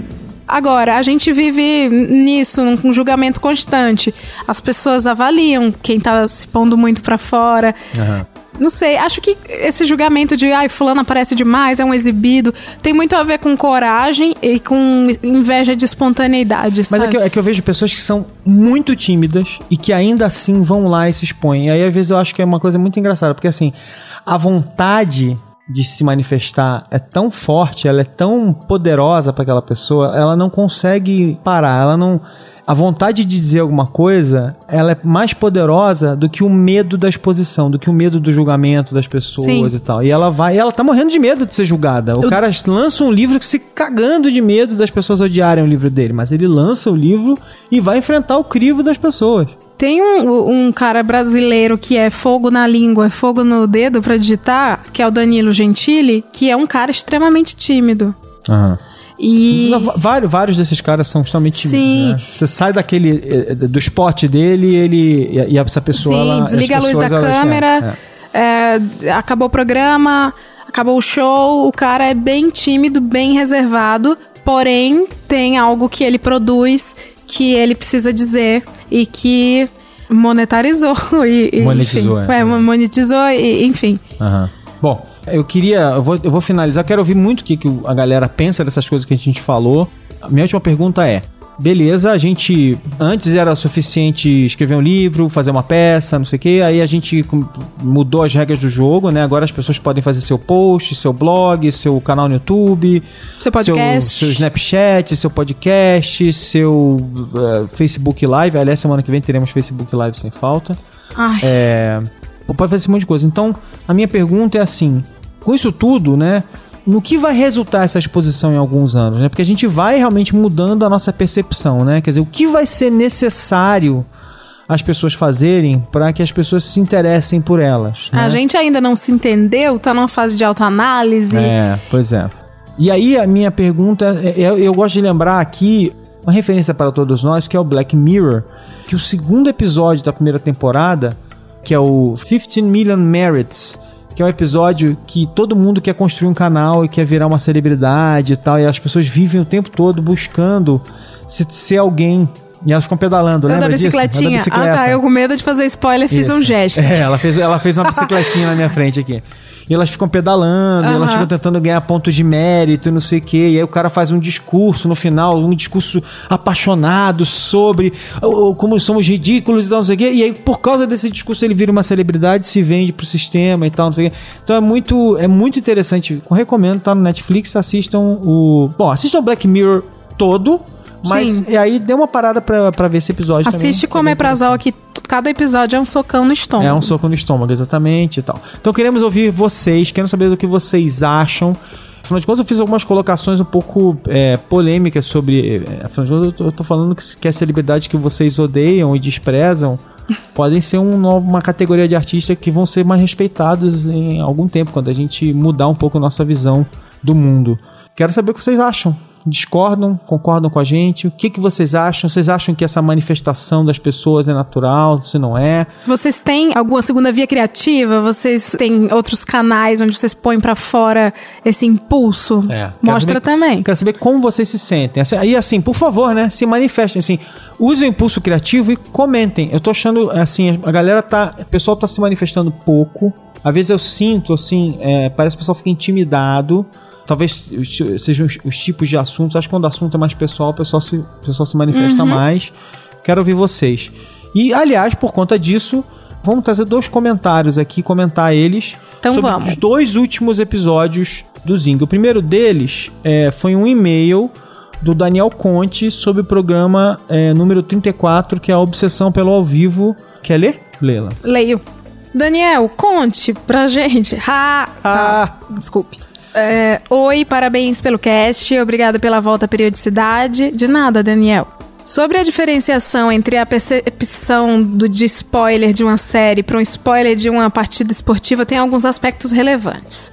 Agora, a gente vive nisso, num julgamento constante. As pessoas avaliam quem tá se pondo muito pra fora. Aham. Não sei, acho que esse julgamento de ai, fulano aparece demais, é um exibido, tem muito a ver com coragem e com inveja de espontaneidade, Mas sabe? é que, é que eu vejo pessoas que são muito tímidas e que ainda assim vão lá e se expõem. E aí, às vezes, eu acho que é uma coisa muito engraçada, porque assim, a vontade de se manifestar é tão forte, ela é tão poderosa para aquela pessoa, ela não consegue parar, ela não. A vontade de dizer alguma coisa, ela é mais poderosa do que o medo da exposição, do que o medo do julgamento das pessoas Sim. e tal. E ela vai, e ela tá morrendo de medo de ser julgada. O Eu- cara lança um livro que se cagando de medo das pessoas odiarem o livro dele, mas ele lança o livro e vai enfrentar o crivo das pessoas. Tem um, um cara brasileiro que é fogo na língua, é fogo no dedo pra digitar, que é o Danilo Gentili, que é um cara extremamente tímido. Não, va- Vários, vários desses caras são extremamente tímidos, Sim. né? Você sai daquele eh, do spot dele ele, e, e essa pessoa sim, ela, desliga a luz da elas- câmera, é, é. é, acabou o programa, acabou o show, o cara é bem tímido, bem reservado, porém tem algo que ele produz que ele precisa dizer e que monetarizou <laughs> e, e, Monetizou, enfim, é. é, monetizou e enfim. Aham. Bom, eu queria. Eu vou, eu vou finalizar. Quero ouvir muito o que, que a galera pensa dessas coisas que a gente falou. A minha última pergunta é: beleza, a gente antes era suficiente escrever um livro, fazer uma peça, não sei o que, aí a gente mudou as regras do jogo, né? Agora as pessoas podem fazer seu post, seu blog, seu canal no YouTube, Seu podcast. seu, seu Snapchat, seu podcast, seu eh, Facebook Live. Aliás, semana que vem teremos Facebook Live sem falta. Ai, É, pode fazer esse monte de coisa. Então, a minha pergunta é assim: com isso tudo, né? No que vai resultar essa exposição em alguns anos, né? Porque a gente vai realmente mudando a nossa percepção, né? Quer dizer, o que vai ser necessário as pessoas fazerem para que as pessoas se interessem por elas? né? A gente ainda não se entendeu, tá numa fase de autoanálise. É, pois é. E aí a minha pergunta, é, eu, eu gosto de lembrar aqui uma referência para todos nós, que é o Black Mirror, que o segundo episódio da primeira temporada, que é o 15 Million Merits, que é um episódio que todo mundo quer construir um canal e quer virar uma celebridade e tal, e as pessoas vivem o tempo todo buscando se- ser alguém. E elas ficam pedalando, lembra da disso? Eu da bicicletinha. Ah, tá. Eu com medo de fazer spoiler fiz um Isso. gesto. <laughs> É, ela fez, ela fez uma bicicletinha na minha frente aqui. E elas ficam pedalando, e elas ficam tentando ganhar pontos de mérito e não sei o quê. E aí o cara faz um discurso no final, um discurso apaixonado sobre oh, como somos ridículos e tal, não sei o quê. E aí, por causa desse discurso, ele vira uma celebridade, se vende pro sistema e tal, não sei o quê. Então é muito, é muito interessante. Eu recomendo, tá no Netflix, assistam o. Bom, assistam o Black Mirror todo. Mas Sim. e aí dê uma parada pra, pra ver esse episódio também. Assiste que é é prazal aqui. Cada episódio é um socão no estômago. é um soco no estômago, exatamente e tal. Então queremos ouvir vocês, queremos saber do que vocês acham. Afinal de contas, eu fiz algumas colocações um pouco é, polêmicas sobre. é, afinal de contas, eu tô, eu tô falando que, que as celebridades que vocês odeiam e desprezam <laughs> podem ser um novo- uma categoria de artistas que vão ser mais respeitados em algum tempo, quando a gente mudar um pouco a nossa visão do mundo. Quero saber o que vocês acham. Discordam? Concordam com a gente? O que, que vocês acham? Vocês acham que essa manifestação das pessoas é natural? Se não é? Vocês têm alguma segunda via criativa? Vocês têm outros canais onde vocês põem pra fora esse impulso? É. Mostra Quero saber- também. Quero saber como vocês se sentem. Assim, Aí, assim, por favor, né? Se manifestem, assim. Use o impulso criativo e comentem. Eu tô achando, assim, a galera tá... O pessoal tá se manifestando pouco. Às vezes eu sinto, assim, é, parece que o pessoal fica intimidado. Talvez sejam os, os tipos de assuntos. Acho que quando o assunto é mais pessoal, o pessoal se, o pessoal se manifesta mais. Quero ouvir vocês. E, aliás, por conta disso, vamos trazer dois comentários aqui, comentar eles. Então sobre vamos. os dois últimos episódios do Zing. O primeiro deles é, foi um e-mail do Daniel Conte sobre o programa é, número 34, que é a Obsessão pelo Ao Vivo. Quer ler? Leila. Leio. Daniel, conte pra gente. Ha! Ah. Desculpe. É, Oi, parabéns pelo cast. Obrigada pela volta à periodicidade. De nada, Daniel. Sobre a diferenciação entre a percepção do, de spoiler de uma série para um spoiler de uma partida esportiva, tem alguns aspectos relevantes.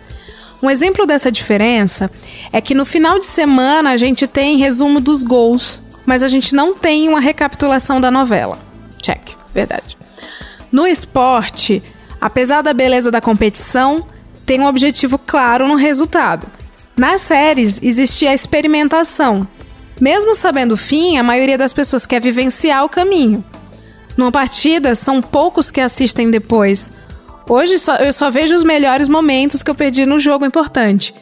Um exemplo dessa diferença é que no final de semana a gente tem resumo dos gols, mas a gente não tem uma recapitulação da novela. Check, verdade. No esporte, apesar da beleza da competição, tem um objetivo claro no resultado. Nas séries, existe a experimentação. Mesmo sabendo o fim, a maioria das pessoas quer vivenciar o caminho. Numa partida, são poucos que assistem depois. Hoje só- eu só vejo os melhores momentos que eu perdi no jogo importante.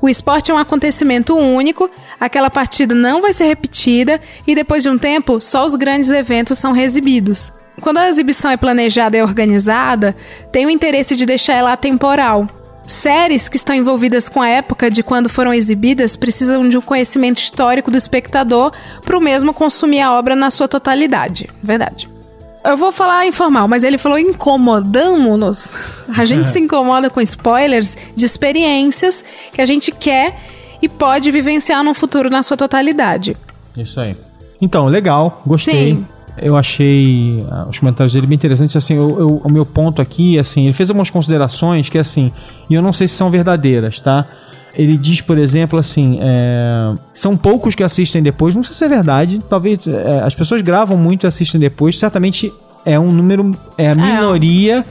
O esporte é um acontecimento único, aquela partida não vai ser repetida e depois de um tempo, só os grandes eventos são exibidos. Quando a exibição é planejada e organizada, tem o interesse de deixar ela atemporal. Séries que estão envolvidas com a época de quando foram exibidas precisam de um conhecimento histórico do espectador para o mesmo consumir a obra na sua totalidade. Verdade. Eu vou falar informal, mas ele falou incomodamos-nos. A gente <laughs> se incomoda com spoilers de experiências que a gente quer e pode vivenciar no futuro na sua totalidade. Isso aí. Então, legal, gostei. Sim. Eu achei ah, os comentários dele bem interessantes. Assim, eu- eu- o meu ponto aqui, assim, ele fez algumas considerações que, assim, e eu não sei se são verdadeiras, tá? Ele diz, por exemplo, assim, é, são poucos que assistem depois. Não sei se é verdade. Talvez é, as pessoas gravam muito e assistem depois. Certamente é um número, é a minoria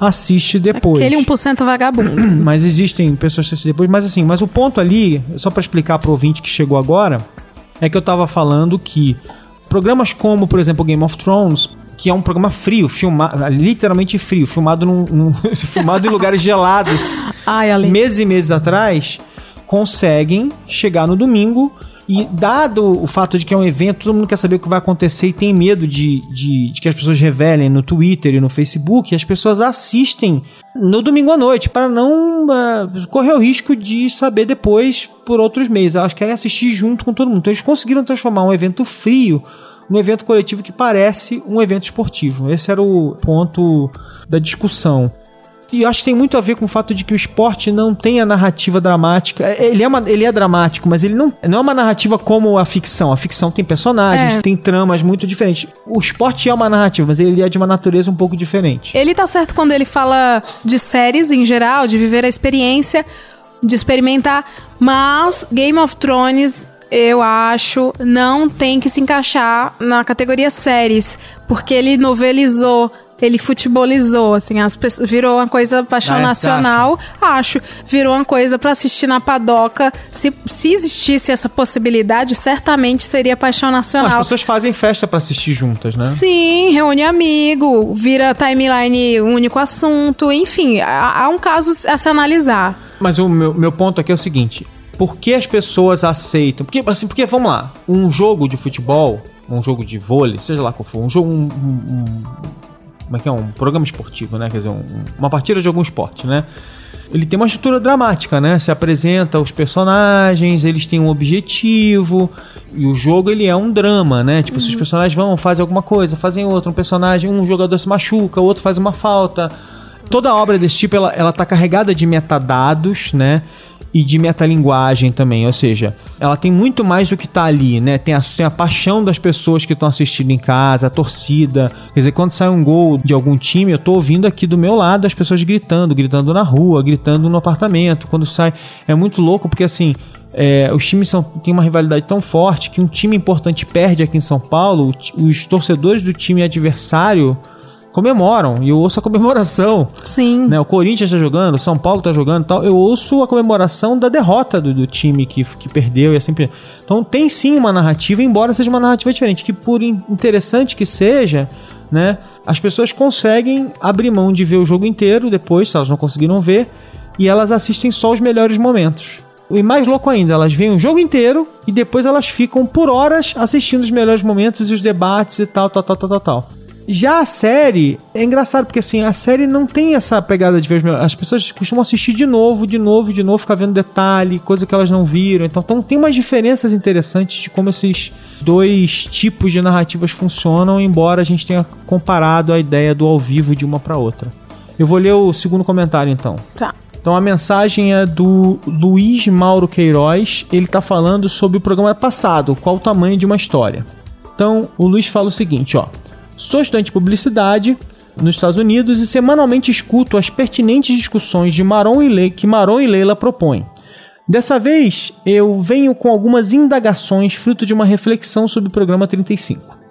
assiste depois. Aquele 1% vagabundo. <clears throat> Mas existem pessoas que assistem depois. Mas assim, mas o ponto ali, só pra explicar pro ouvinte que chegou agora, é que eu tava falando que programas como, por exemplo, Game of Thrones, que é um programa frio, filmado, literalmente frio, filmado, num, num- <laughs> filmado em lugares gelados, Ai, meses e meses atrás, conseguem chegar no domingo E dado o fato de que é um evento, todo mundo quer saber o que vai acontecer e tem medo de, de, de que as pessoas revelem no Twitter e no Facebook, as pessoas assistem no domingo à noite para não uh, correr o risco de saber depois por outros meios. Elas querem assistir junto com todo mundo. Então eles conseguiram transformar um evento frio num evento coletivo que parece um evento esportivo. Esse era o ponto da discussão. E eu acho que tem muito a ver com o fato de que o esporte não tem a narrativa dramática. É, ele é, uma, ele é dramático, mas ele não, não é uma narrativa como a ficção. A ficção tem personagens, É. tem tramas muito diferentes. O esporte é uma narrativa, mas ele é de uma natureza um pouco diferente. Ele tá certo quando ele fala de séries em geral, de viver a experiência, de experimentar, mas Game of Thrones, eu acho, não tem que se encaixar na categoria séries, porque ele novelizou. Ele futebolizou, assim, as pessoas, virou uma coisa paixão Ah, é? Nacional, acho. Virou uma coisa pra assistir na padoca. Se, se existisse essa possibilidade, certamente seria paixão As nacional. pessoas fazem festa pra assistir juntas, né? Sim, reúne amigo, vira timeline um único assunto, enfim, há, há um caso a se analisar. Mas o meu, meu ponto aqui é o seguinte: por que as pessoas aceitam? Porque, assim, porque, vamos lá, um jogo de futebol, um jogo de vôlei, seja lá qual for, um jogo. Um- um- como é que é? Um programa esportivo, né? Quer dizer, um- uma partida de algum esporte, né? Ele tem uma estrutura dramática, né? Se apresenta os personagens, eles têm um objetivo, e o jogo ele é um drama, né? Tipo, se os personagens vão, fazem alguma coisa, fazem outra, um personagem, um jogador se machuca, o outro faz uma falta. Toda obra desse tipo, ela, ela tá carregada de metadados, né? E de metalinguagem também, ou seja, ela tem muito mais do que tá ali, né? Tem a, tem a paixão das pessoas que estão assistindo em casa, a torcida. Quer dizer, quando sai um gol de algum time, eu tô ouvindo aqui do meu lado as pessoas gritando, gritando na rua, gritando no apartamento. Quando sai, é muito louco porque assim, é, os times são, têm uma rivalidade tão forte que um time importante perde aqui em São Paulo, os torcedores do time adversário comemoram e eu ouço a comemoração. Sim. Né, o Corinthians está jogando, o São Paulo está jogando e tal. Eu ouço a comemoração da derrota do, do time que, que perdeu e assim. Então tem sim uma narrativa, embora seja uma narrativa diferente, que por in- interessante que seja, né, as pessoas conseguem abrir mão de ver o jogo inteiro depois, se elas não conseguiram ver, e elas assistem só os melhores momentos. E mais louco ainda, elas veem o jogo inteiro e depois elas ficam por horas assistindo os melhores momentos e os debates e tal, tal, tal, tal, tal, tal. Já a série é engraçado porque assim, a série não tem essa pegada de ver. As pessoas costumam assistir de novo, de novo, de novo, ficar vendo detalhe, coisa que elas não viram. Então, então tem umas diferenças interessantes de como esses dois tipos de narrativas funcionam, embora a gente tenha comparado a ideia do ao vivo de uma para outra. Eu vou ler o segundo comentário então. Tá. Então a mensagem é do Luiz Mauro Queiroz. Ele tá falando sobre o programa passado, qual o tamanho de uma história. Então o Luiz fala o seguinte, ó: Sou estudante de publicidade nos Estados Unidos e semanalmente escuto as pertinentes discussões de Maron e Le que Maron e Leila propõem. Dessa vez, eu venho com algumas indagações fruto de uma reflexão sobre o programa 35.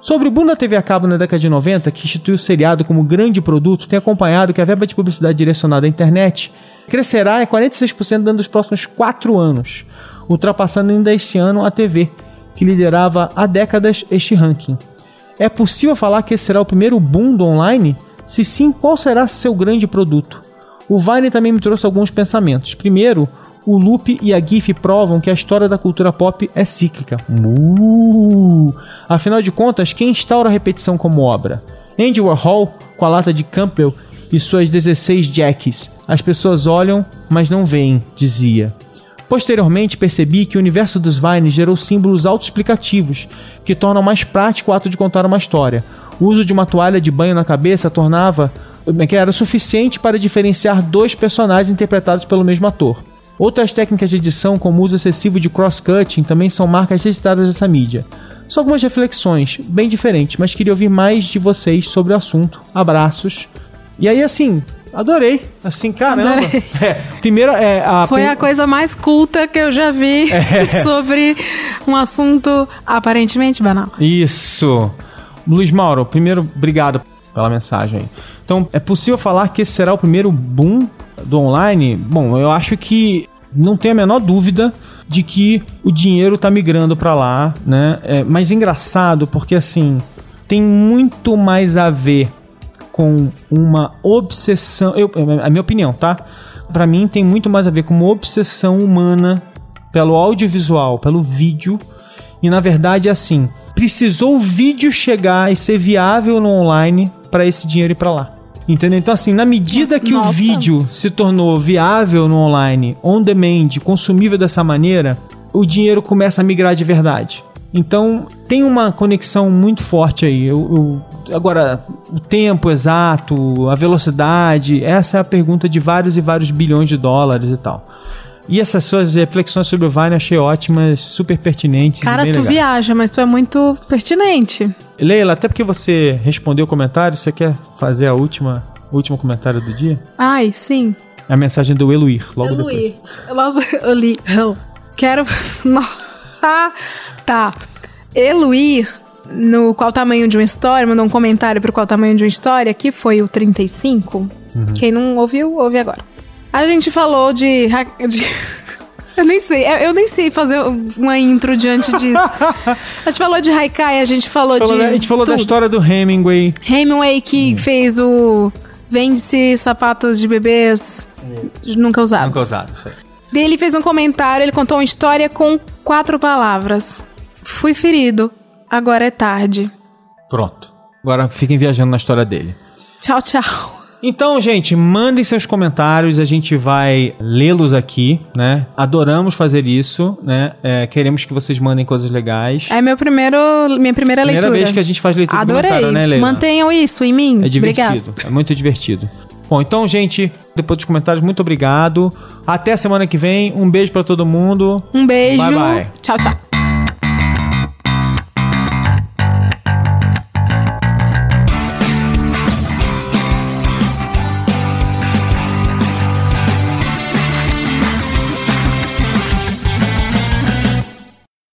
Sobre o TV a cabo na década de 90, que instituiu o seriado como grande produto, tem acompanhado que a verba de publicidade direcionada à internet crescerá em 46% dentro dos próximos 4 anos, ultrapassando ainda este ano a TV, que liderava há décadas este ranking. É possível falar que esse será o primeiro boom do online? Se sim, qual será seu grande produto? O Vine também me trouxe alguns pensamentos. Primeiro, o Loop e a GIF provam que a história da cultura pop é cíclica. Uh! Afinal de contas, quem instaura a repetição como obra? Andy Warhol, com a lata de Campbell e suas 16 jacks. As pessoas olham, mas não veem, dizia. Posteriormente, percebi que o universo dos Vines gerou símbolos autoexplicativos, que tornam mais prático o ato de contar uma história. O uso de uma toalha de banho na cabeça tornava que era suficiente para diferenciar dois personagens interpretados pelo mesmo ator. Outras técnicas de edição, como o uso excessivo de cross-cutting, também são marcas registradas dessa mídia. Só algumas reflexões, bem diferentes, mas queria ouvir mais de vocês sobre o assunto. Abraços. E aí, assim, adorei. Assim, caramba. Adorei. É, primeiro, é, a Foi a coisa mais culta que eu já vi É. <laughs> sobre um assunto aparentemente banal. Isso. Luiz Mauro, primeiro, obrigado pela mensagem. Então, é possível falar que esse será o primeiro boom do online? Bom, eu acho que não tem a menor dúvida de que o dinheiro tá migrando para lá, né? É, mas engraçado porque assim, tem muito mais a ver com uma obsessão, eu, a minha opinião, tá? Pra mim tem muito mais a ver com uma obsessão humana pelo audiovisual, pelo vídeo. E na verdade é assim, precisou o vídeo chegar e ser viável no online para esse dinheiro ir para lá. Entendeu? Então, assim, na medida que Nossa. o vídeo se tornou viável no online, on demand, consumível dessa maneira, o dinheiro começa a migrar de verdade. Então, tem uma conexão muito forte aí. Eu, eu- agora, o tempo exato, a velocidade, essa é a pergunta de vários e vários bilhões de dólares e tal. E essas suas reflexões sobre o Vine eu achei ótimas, super pertinentes. Cara, tu legais. viaja, mas tu é muito pertinente. Leila, até porque você respondeu o comentário, você quer fazer a última, o último comentário do dia? Ai, sim. A mensagem do Eluir, logo depois. Eluir. Li. Eu Quero. <laughs> Tá. Eluir, no qual tamanho de uma história, mandou um comentário pro qual tamanho de uma história, que foi o 35. Quem não ouviu, ouve agora. A gente falou de. de- <laughs> Eu nem sei, eu eu nem sei fazer uma intro diante disso. <laughs> A gente falou de Haikai, a gente falou, Falou de. da- a gente falou da tudo. história do Hemingway. Hemingway que fez o Vende-se sapatos de bebês nunca usados. Nunca usado, isso aí. Daí ele fez um comentário, ele contou uma história com quatro palavras. Fui ferido, agora é tarde. Pronto. Agora fiquem viajando na história dele. Tchau, tchau. Então, gente, mandem seus comentários, a gente vai lê-los aqui, né? Adoramos fazer isso, né? É, queremos que vocês mandem coisas legais. É meu primeiro, minha primeira, Primeira leitura. vez que a gente faz leitura Adorei. comentário, né, Leila? Mantenham isso em mim. É divertido, Obrigada. é muito divertido. Bom, então, gente, depois dos comentários, muito obrigado. Até a semana que vem. Um beijo pra todo mundo. Um beijo. Bye, bye. Tchau, tchau.